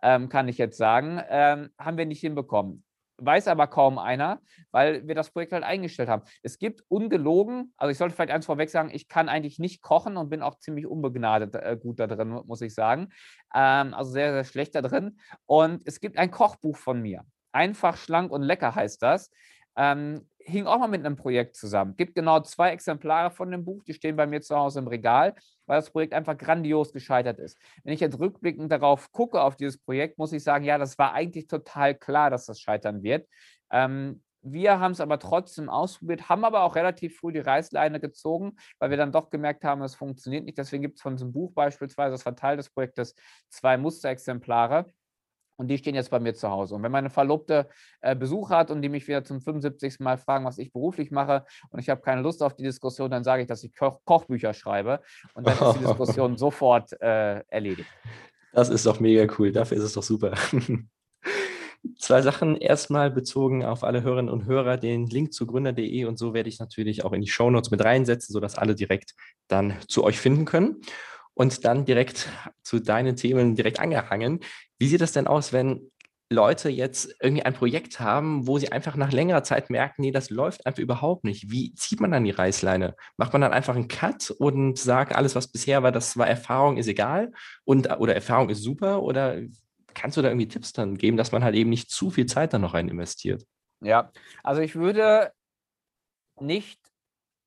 ähm, kann ich jetzt sagen. Ähm, haben wir nicht hinbekommen weiß aber kaum einer, weil wir das Projekt halt eingestellt haben. Es gibt ungelogen, also ich sollte vielleicht eins vorweg sagen, ich kann eigentlich nicht kochen und bin auch ziemlich unbegnadet äh, gut da drin, muss ich sagen. Ähm, also sehr, sehr schlecht da drin. Und es gibt ein Kochbuch von mir. Einfach, schlank und lecker heißt das. Ähm, hing auch mal mit einem Projekt zusammen. Gibt genau zwei Exemplare von dem Buch, die stehen bei mir zu Hause im Regal, weil das Projekt einfach grandios gescheitert ist. Wenn ich jetzt rückblickend darauf gucke, auf dieses Projekt, muss ich sagen, ja, das war eigentlich total klar, dass das scheitern wird. Ähm, wir haben es aber trotzdem ausprobiert, haben aber auch relativ früh die Reißleine gezogen, weil wir dann doch gemerkt haben, es funktioniert nicht. Deswegen gibt es von diesem Buch beispielsweise, das war Teil des Projektes, zwei Musterexemplare. Und die stehen jetzt bei mir zu Hause. Und wenn meine Verlobte äh, Besuch hat und die mich wieder zum 75. Mal fragen, was ich beruflich mache und ich habe keine Lust auf die Diskussion, dann sage ich, dass ich Koch Kochbücher schreibe. Und dann ist die Diskussion [LAUGHS] sofort äh, erledigt. Das ist doch mega cool. Dafür ist es doch super. [LAUGHS] Zwei Sachen. Erstmal bezogen auf alle Hörerinnen und Hörer, den Link zu gründer.de und so werde ich natürlich auch in die Shownotes mit reinsetzen, sodass alle direkt dann zu euch finden können. Und dann direkt zu deinen Themen direkt angehangen. Wie sieht das denn aus, wenn Leute jetzt irgendwie ein Projekt haben, wo sie einfach nach längerer Zeit merken, nee, das läuft einfach überhaupt nicht. Wie zieht man dann die Reißleine? Macht man dann einfach einen Cut und sagt, alles, was bisher war, das war Erfahrung, ist egal und oder Erfahrung ist super? Oder kannst du da irgendwie Tipps dann geben, dass man halt eben nicht zu viel Zeit dann noch rein investiert? Ja, also ich würde nicht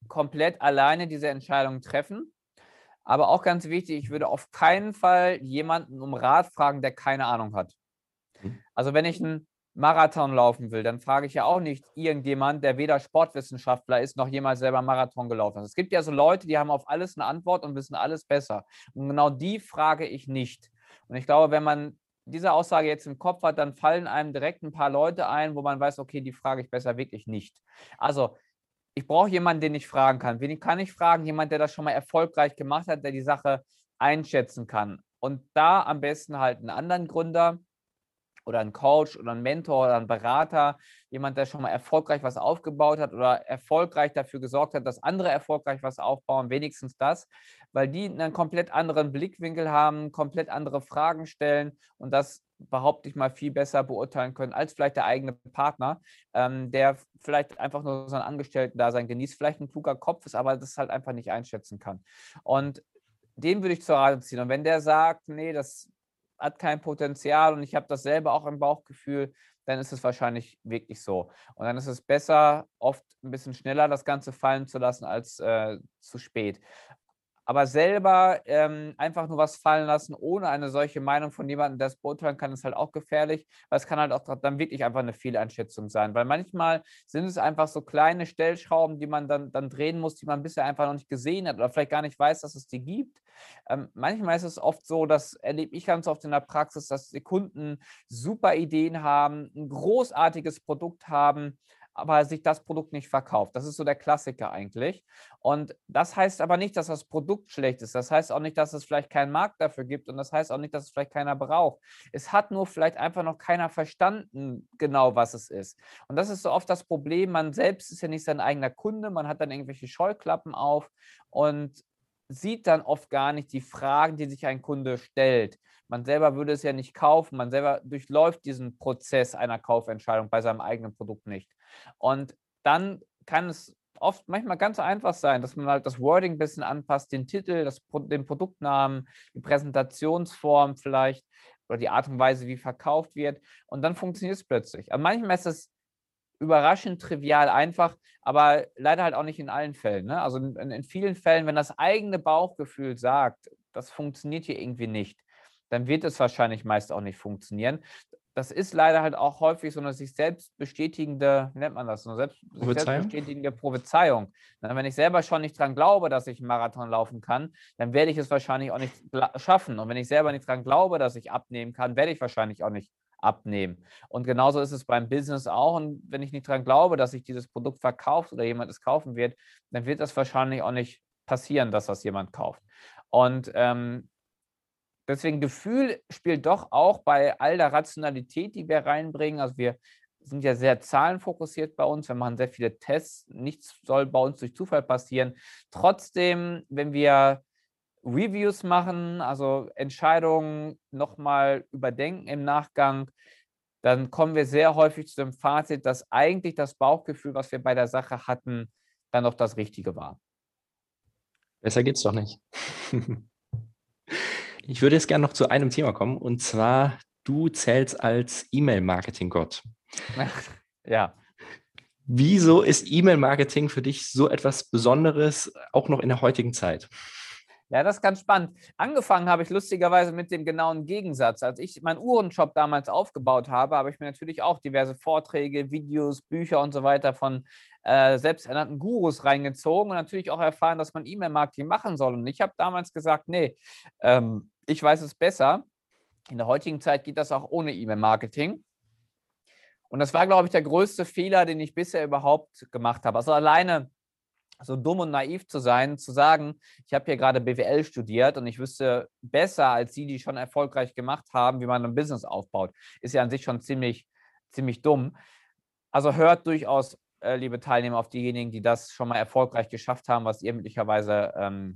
komplett alleine diese Entscheidung treffen. Aber auch ganz wichtig, ich würde auf keinen Fall jemanden um Rat fragen, der keine Ahnung hat. Mhm. Also wenn ich einen Marathon laufen will, dann frage ich ja auch nicht irgendjemand, der weder Sportwissenschaftler ist, noch jemals selber Marathon gelaufen ist. Es gibt ja so Leute, die haben auf alles eine Antwort und wissen alles besser. Und genau die frage ich nicht. Und ich glaube, wenn man diese Aussage jetzt im Kopf hat, dann fallen einem direkt ein paar Leute ein, wo man weiß, okay, die frage ich besser wirklich nicht. Also ich brauche jemanden, den ich fragen kann. Wen kann ich fragen? Jemand, der das schon mal erfolgreich gemacht hat, der die Sache einschätzen kann. Und da am besten halt einen anderen Gründer, oder ein Coach oder ein Mentor oder ein Berater, jemand, der schon mal erfolgreich was aufgebaut hat oder erfolgreich dafür gesorgt hat, dass andere erfolgreich was aufbauen, wenigstens das, weil die einen komplett anderen Blickwinkel haben, komplett andere Fragen stellen und das behaupte ich mal viel besser beurteilen können als vielleicht der eigene Partner, ähm, der vielleicht einfach nur sein Angestellten-Dasein genießt, vielleicht ein kluger Kopf ist, aber das halt einfach nicht einschätzen kann. Und den würde ich zur Rate ziehen. Und wenn der sagt, nee, das hat kein Potenzial und ich habe das selber auch im Bauchgefühl, dann ist es wahrscheinlich wirklich so. Und dann ist es besser, oft ein bisschen schneller das Ganze fallen zu lassen als äh, zu spät. Aber selber ähm, einfach nur was fallen lassen, ohne eine solche Meinung von jemandem, der es beurteilen kann, ist halt auch gefährlich, weil es kann halt auch dann wirklich einfach eine Fehleinschätzung sein. Weil manchmal sind es einfach so kleine Stellschrauben, die man dann, dann drehen muss, die man bisher einfach noch nicht gesehen hat oder vielleicht gar nicht weiß, dass es die gibt. Ähm, manchmal ist es oft so, das erlebe ich ganz oft in der Praxis, dass die Kunden super Ideen haben, ein großartiges Produkt haben, aber sich das Produkt nicht verkauft. Das ist so der Klassiker eigentlich. Und das heißt aber nicht, dass das Produkt schlecht ist. Das heißt auch nicht, dass es vielleicht keinen Markt dafür gibt und das heißt auch nicht, dass es vielleicht keiner braucht. Es hat nur vielleicht einfach noch keiner verstanden, genau was es ist. Und das ist so oft das Problem. Man selbst ist ja nicht sein eigener Kunde. Man hat dann irgendwelche Scheuklappen auf und sieht dann oft gar nicht die Fragen, die sich ein Kunde stellt. Man selber würde es ja nicht kaufen, man selber durchläuft diesen Prozess einer Kaufentscheidung bei seinem eigenen Produkt nicht. Und dann kann es oft manchmal ganz einfach sein, dass man halt das Wording ein bisschen anpasst, den Titel, das, den Produktnamen, die Präsentationsform vielleicht oder die Art und Weise, wie verkauft wird. Und dann funktioniert es plötzlich. Aber manchmal ist es überraschend trivial einfach, aber leider halt auch nicht in allen Fällen. Ne? Also in, in, vielen Fällen, wenn das eigene Bauchgefühl sagt, das funktioniert hier irgendwie nicht, dann wird es wahrscheinlich meist auch nicht funktionieren. Das ist leider halt auch häufig so eine sich selbst bestätigende, wie nennt man das, so eine selbst, selbst bestätigende Prophezeiung. Wenn ich selber schon nicht dran glaube, dass ich einen Marathon laufen kann, dann werde ich es wahrscheinlich auch nicht schaffen. Und wenn ich selber nicht dran glaube, dass ich abnehmen kann, werde ich wahrscheinlich auch nicht abnehmen. Und genauso ist es beim Business auch. Und wenn ich nicht daran glaube, dass sich dieses Produkt verkauft oder jemand es kaufen wird, dann wird das wahrscheinlich auch nicht passieren, dass das jemand kauft. Und ähm, deswegen Gefühl spielt doch auch bei all der Rationalität, die wir reinbringen. Also wir sind ja sehr zahlenfokussiert bei uns. Wir machen sehr viele Tests. Nichts soll bei uns durch Zufall passieren. Trotzdem, wenn wir Reviews machen, also Entscheidungen nochmal überdenken im Nachgang, dann kommen wir sehr häufig zu dem Fazit, dass eigentlich das Bauchgefühl, was wir bei der Sache hatten, dann noch das Richtige war. Besser geht's doch nicht. [LAUGHS] ich würde jetzt gerne noch zu einem Thema kommen und zwar, du zählst als E-Mail-Marketing-Gott. [LAUGHS] Ja. Wieso ist E-Mail-Marketing für dich so etwas Besonderes, auch noch in der heutigen Zeit? Ja, das ist ganz spannend. Angefangen habe ich lustigerweise mit dem genauen Gegensatz. Als ich meinen Uhrenshop damals aufgebaut habe, habe ich mir natürlich auch diverse Vorträge, Videos, Bücher und so weiter von äh, selbsternannten Gurus reingezogen und natürlich auch erfahren, dass man E-Mail-Marketing machen soll. Und ich habe damals gesagt, nee, ähm, ich weiß es besser. In der heutigen Zeit geht das auch ohne E-Mail-Marketing. Und das war, glaube ich, der größte Fehler, den ich bisher überhaupt gemacht habe. Also alleine so dumm und naiv zu sein, zu sagen, ich habe hier gerade BWL studiert und ich wüsste besser als die, die schon erfolgreich gemacht haben, wie man ein Business aufbaut, ist ja an sich schon ziemlich ziemlich dumm. Also hört durchaus, äh, liebe Teilnehmer, auf diejenigen, die das schon mal erfolgreich geschafft haben, was ihr möglicherweise ähm,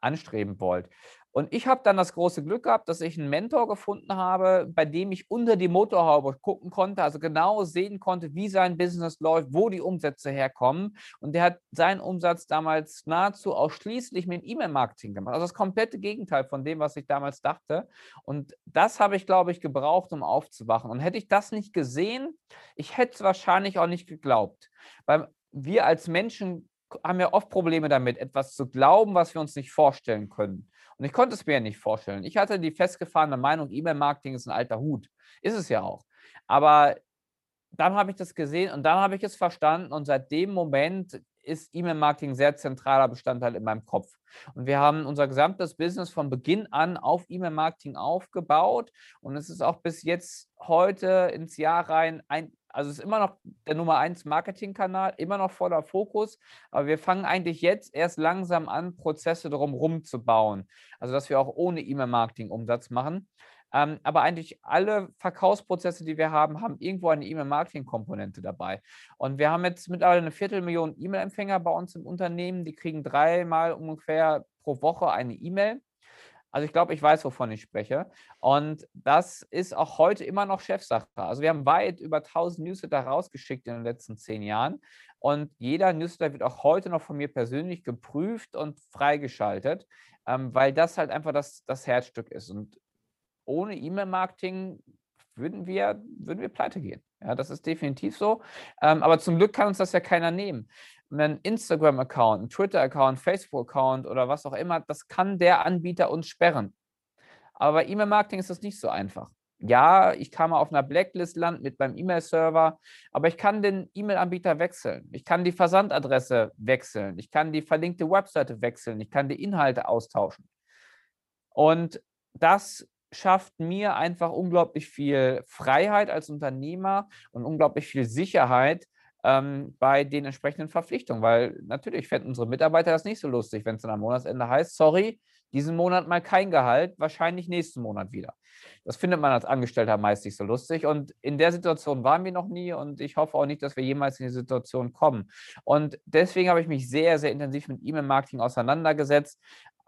anstreben wollt. Und ich habe dann das große Glück gehabt, dass ich einen Mentor gefunden habe, bei dem ich unter die Motorhaube gucken konnte, also genau sehen konnte, wie sein Business läuft, wo die Umsätze herkommen. Und der hat seinen Umsatz damals nahezu ausschließlich mit E-Mail-Marketing gemacht. Also das komplette Gegenteil von dem, was ich damals dachte. Und das habe ich, glaube ich, gebraucht, um aufzuwachen. Und hätte ich das nicht gesehen, ich hätte es wahrscheinlich auch nicht geglaubt. Weil wir als Menschen haben ja oft Probleme damit, etwas zu glauben, was wir uns nicht vorstellen können. Und ich konnte es mir ja nicht vorstellen. Ich hatte die festgefahrene Meinung, E-Mail-Marketing ist ein alter Hut. Ist es ja auch. Aber dann habe ich das gesehen und dann habe ich es verstanden und seit dem Moment ist E-Mail-Marketing sehr zentraler Bestandteil in meinem Kopf. Und wir haben unser gesamtes Business von Beginn an auf E-Mail-Marketing aufgebaut und es ist auch bis jetzt heute ins Jahr rein ein also es ist immer noch der Nummer eins Marketingkanal, immer noch voller Fokus, aber wir fangen eigentlich jetzt erst langsam an, Prozesse drumherum zu bauen. Also dass wir auch ohne E-Mail-Marketing Umsatz machen. Ähm, aber eigentlich alle Verkaufsprozesse, die wir haben, haben irgendwo eine E-Mail-Marketing-Komponente dabei. Und wir haben jetzt mittlerweile eine Viertelmillion E-Mail-Empfänger bei uns im Unternehmen. Die kriegen dreimal ungefähr pro Woche eine E-Mail. Also ich glaube, ich weiß, wovon ich spreche. Und das ist auch heute immer noch Chefsache. Also wir haben weit über 1000 Newsletter rausgeschickt in den letzten zehn Jahren. Und jeder Newsletter wird auch heute noch von mir persönlich geprüft und freigeschaltet, ähm, weil das halt einfach das, das Herzstück ist. Und ohne E-Mail-Marketing würden wir, würden wir pleite gehen. Ja, das ist definitiv so. Ähm, aber zum Glück kann uns das ja keiner nehmen einen Instagram-Account, einen Twitter-Account, Facebook-Account oder was auch immer, das kann der Anbieter uns sperren. Aber bei E-Mail-Marketing ist das nicht so einfach. Ja, ich kann mal auf einer Blacklist landen mit meinem E-Mail-Server, aber ich kann den E-Mail-Anbieter wechseln. Ich kann die Versandadresse wechseln. Ich kann die verlinkte Webseite wechseln. Ich kann die Inhalte austauschen. Und das schafft mir einfach unglaublich viel Freiheit als Unternehmer und unglaublich viel Sicherheit, ähm, bei den entsprechenden Verpflichtungen, weil natürlich fänden unsere Mitarbeiter das nicht so lustig, wenn es dann am Monatsende heißt, sorry, diesen Monat mal kein Gehalt, wahrscheinlich nächsten Monat wieder. Das findet man als Angestellter meist nicht so lustig und in der Situation waren wir noch nie und ich hoffe auch nicht, dass wir jemals in die Situation kommen. Und deswegen habe ich mich sehr, sehr intensiv mit E-Mail-Marketing auseinandergesetzt,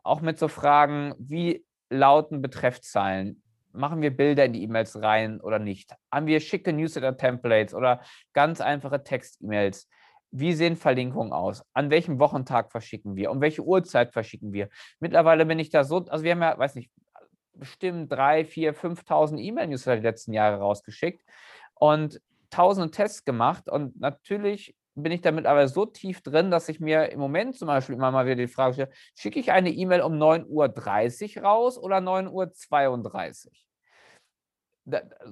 auch mit so Fragen, wie lauten Betreffzeilen? Machen wir Bilder in die E-Mails rein oder nicht? Haben wir schicke Newsletter-Templates oder ganz einfache Text-E-Mails? Wie sehen Verlinkungen aus? An welchem Wochentag verschicken wir? Um welche Uhrzeit verschicken wir? Mittlerweile bin ich da so, also wir haben ja, weiß nicht, bestimmt drei, vier, 5.000 E-Mail-Newsletter die letzten Jahre rausgeschickt und tausende Tests gemacht und natürlich bin ich damit aber so tief drin, dass ich mir im Moment zum Beispiel immer mal wieder die Frage stelle, schicke ich eine E-Mail um 9.30 Uhr raus oder 9.32 Uhr?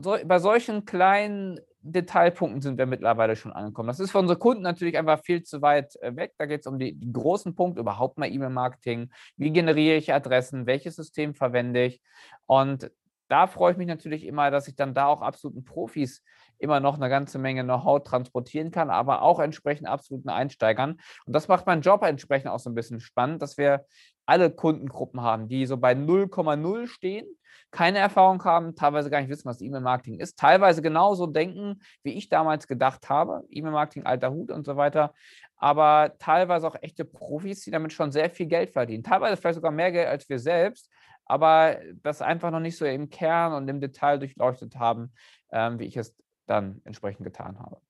So, bei solchen kleinen Detailpunkten sind wir mittlerweile schon angekommen. Das ist für unsere Kunden natürlich einfach viel zu weit äh, weg. Da geht es um die, die, großen Punkte, überhaupt mal E-Mail-Marketing. Wie generiere ich Adressen? Welches System verwende ich? Und da freue ich mich natürlich immer, dass ich dann da auch absoluten Profis immer noch eine ganze Menge Know-how transportieren kann, aber auch entsprechend absoluten Einsteigern. Und das macht meinen Job entsprechend auch so ein bisschen spannend, dass wir alle Kundengruppen haben, die so bei 0,0 stehen, keine Erfahrung haben, teilweise gar nicht wissen, was E-Mail-Marketing ist, teilweise genauso denken, wie ich damals gedacht habe, E-Mail-Marketing, alter Hut und so weiter, aber teilweise auch echte Profis, die damit schon sehr viel Geld verdienen, teilweise vielleicht sogar mehr Geld als wir selbst, aber das einfach noch nicht so im Kern und im Detail durchleuchtet haben, ähm, wie ich es dann entsprechend getan habe.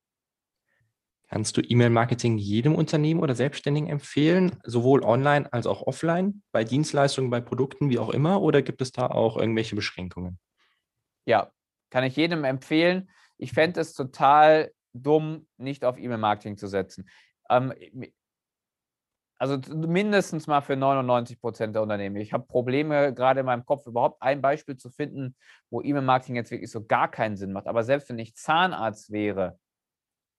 Kannst du E-Mail-Marketing jedem Unternehmen oder Selbstständigen empfehlen, sowohl online als auch offline, bei Dienstleistungen, bei Produkten, wie auch immer, oder gibt es da auch irgendwelche Beschränkungen? Ja, kann ich jedem empfehlen. Ich fände es total dumm, nicht auf E-Mail-Marketing zu setzen. Ähm, also mindestens mal für 99 Prozent der Unternehmen. Ich habe Probleme gerade in meinem Kopf, überhaupt ein Beispiel zu finden, wo E-Mail-Marketing jetzt wirklich so gar keinen Sinn macht. Aber selbst wenn ich Zahnarzt wäre,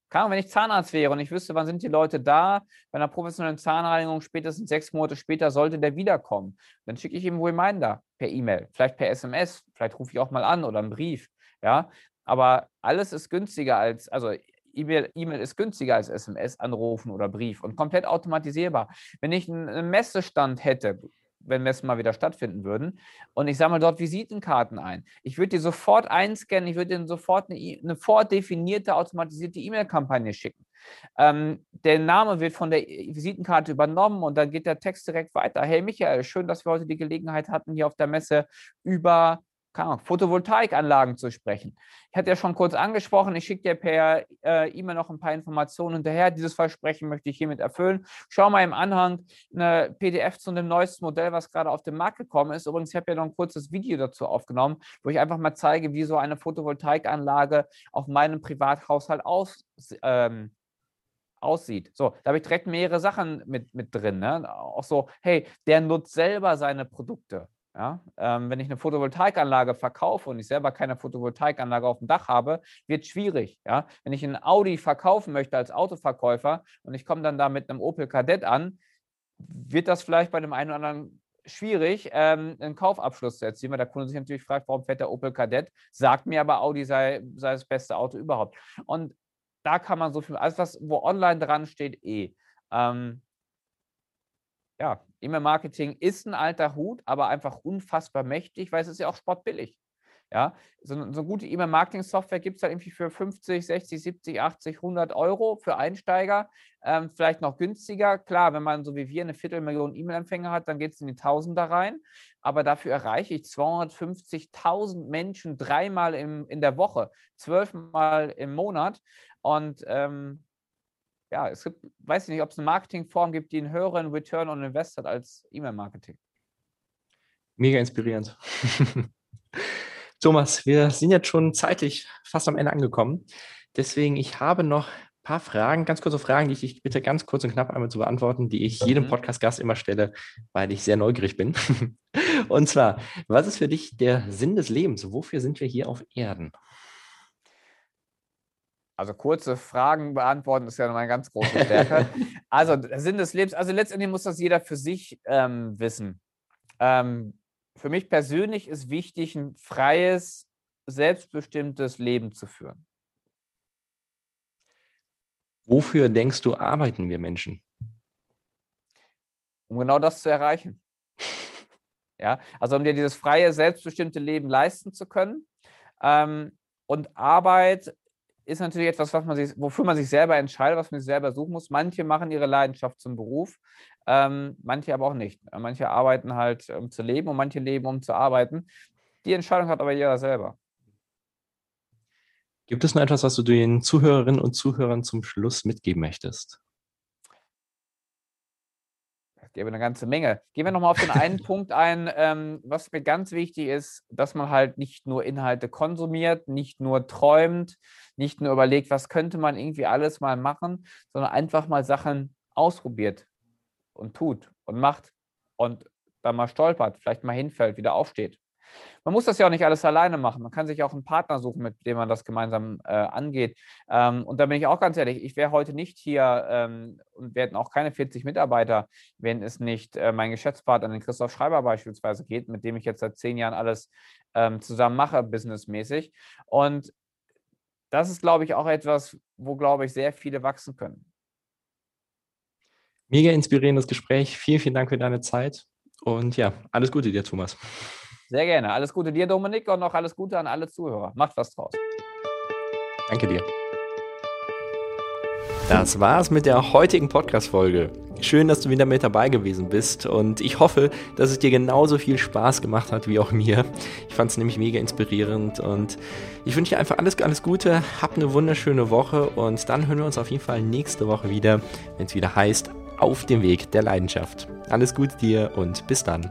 kann, wenn ich Zahnarzt wäre und ich wüsste, wann sind die Leute da, bei einer professionellen Zahnreinigung spätestens sechs Monate später sollte der wiederkommen. Dann schicke ich ihm einen Reminder per E-Mail, vielleicht per SMS, vielleicht rufe ich auch mal an oder einen Brief. Ja, aber alles ist günstiger als, also E-Mail e ist günstiger als SMS, Anrufen oder Brief und komplett automatisierbar. Wenn ich einen Messestand hätte, wenn Messen mal wieder stattfinden würden. Und ich sammle dort Visitenkarten ein. Ich würde dir sofort einscannen, ich würde dir sofort eine, e, eine vordefinierte, automatisierte E-Mail-Kampagne schicken. Ähm, der Name wird von der Visitenkarte übernommen und dann geht der Text direkt weiter. Hey Michael, schön, dass wir heute die Gelegenheit hatten, hier auf der Messe über Ahnung, Photovoltaikanlagen zu sprechen. Ich hatte ja schon kurz angesprochen, ich schicke dir per äh, E-Mail noch ein paar Informationen hinterher. Dieses Versprechen möchte ich hiermit erfüllen. Schau mal im Anhang eine PDF zu dem neuesten Modell, was gerade auf den Markt gekommen ist. Übrigens, ich habe ja noch ein kurzes Video dazu aufgenommen, wo ich einfach mal zeige, wie so eine Photovoltaikanlage auf meinem Privathaushalt aus, ähm, aussieht. So, da habe ich direkt mehrere Sachen mit, mit drin. Ne? Auch so, hey, der nutzt selber seine Produkte. Ja, ähm, wenn ich eine Photovoltaikanlage verkaufe und ich selber keine Photovoltaikanlage auf dem Dach habe, wird es schwierig. Ja? Wenn ich ein Audi verkaufen möchte als Autoverkäufer und ich komme dann da mit einem Opel Kadett an, wird das vielleicht bei dem einen oder anderen schwierig, ähm, einen Kaufabschluss zu erzielen, weil der Kunde sich natürlich fragt, warum fährt der Opel Kadett, sagt mir aber, Audi sei, sei das beste Auto überhaupt. Und da kann man so viel, alles was, wo online dran steht, eh. Ähm, ja, E-Mail-Marketing ist ein alter Hut, aber einfach unfassbar mächtig, weil es ist ja auch sportbillig. Ja, so, so eine gute E-Mail-Marketing-Software gibt es halt irgendwie für 50, 60, 70, 80, 100 Euro für Einsteiger. Ähm, vielleicht noch günstiger. Klar, wenn man so wie wir eine Viertelmillion E-Mail-Empfänger hat, dann geht es in die Tausender rein. Aber dafür erreiche ich 250.000 Menschen dreimal im, in der Woche, zwölfmal im Monat. Und ähm, ja, es gibt, weiß ich nicht, ob es eine Marketingform gibt, die einen höheren Return on Invest hat als E-Mail-Marketing. Mega inspirierend. Thomas, wir sind jetzt schon zeitlich fast am Ende angekommen. Deswegen, ich habe noch ein paar Fragen, ganz kurze Fragen, die ich dich bitte ganz kurz und knapp einmal zu beantworten, die ich jedem mhm. Podcast-Gast immer stelle, weil ich sehr neugierig bin. [LAUGHS] und zwar, was ist für dich der Sinn des Lebens? Wofür sind wir hier auf Erden? Also kurze Fragen beantworten ist ja meine ganz große Stärke. [LAUGHS] also Sinn des Lebens, also letztendlich muss das jeder für sich ähm, wissen. Ähm, für mich persönlich ist wichtig, ein freies, selbstbestimmtes Leben zu führen. Wofür denkst du, arbeiten wir Menschen? Um genau das zu erreichen. [LAUGHS] ja, also um dir dieses freie, selbstbestimmte Leben leisten zu können. Ähm, und Arbeit ist natürlich etwas, was man sich, wofür man sich selber entscheidet, was man sich selber suchen muss. Manche machen ihre Leidenschaft zum Beruf, ähm, manche aber auch nicht. Manche arbeiten halt, um zu leben und manche leben, um zu arbeiten. Die Entscheidung hat aber jeder selber. Gibt es noch etwas, was du den Zuhörerinnen und Zuhörern zum Schluss mitgeben möchtest? Gäbe eine ganze Menge. Gehen wir nochmal auf den einen [LAUGHS] Punkt ein, ähm, was mir ganz wichtig ist, dass man halt nicht nur Inhalte konsumiert, nicht nur träumt, nicht nur überlegt, was könnte man irgendwie alles mal machen, sondern einfach mal Sachen ausprobiert und tut und macht und dann mal stolpert, vielleicht mal hinfällt, wieder aufsteht. Man muss das ja auch nicht alles alleine machen. Man kann sich auch einen Partner suchen, mit dem man das gemeinsam äh, angeht. Ähm, und da bin ich auch ganz ehrlich, ich wäre heute nicht hier ähm, und wir hätten auch keine 40 Mitarbeiter, wenn es nicht äh, mein Geschäftspartner, den Christoph Schreiber beispielsweise geht, mit dem ich jetzt seit zehn Jahren alles ähm, zusammen mache, businessmäßig. Und das ist, glaube ich, auch etwas, wo, glaube ich, sehr viele wachsen können. Mega inspirierendes Gespräch. Vielen, vielen Dank für deine Zeit. Und ja, alles Gute dir, Thomas. Sehr gerne. Alles Gute dir, Dominik, und noch alles Gute an alle Zuhörer. Macht was draus. Danke dir. Das war's mit der heutigen Podcast-Folge. Schön, dass du wieder mit dabei gewesen bist und ich hoffe, dass es dir genauso viel Spaß gemacht hat wie auch mir. Ich fand es nämlich mega inspirierend und ich wünsche dir einfach alles, alles Gute, hab eine wunderschöne Woche und dann hören wir uns auf jeden Fall nächste Woche wieder, wenn es wieder heißt, auf dem Weg der Leidenschaft. Alles Gute dir und bis dann.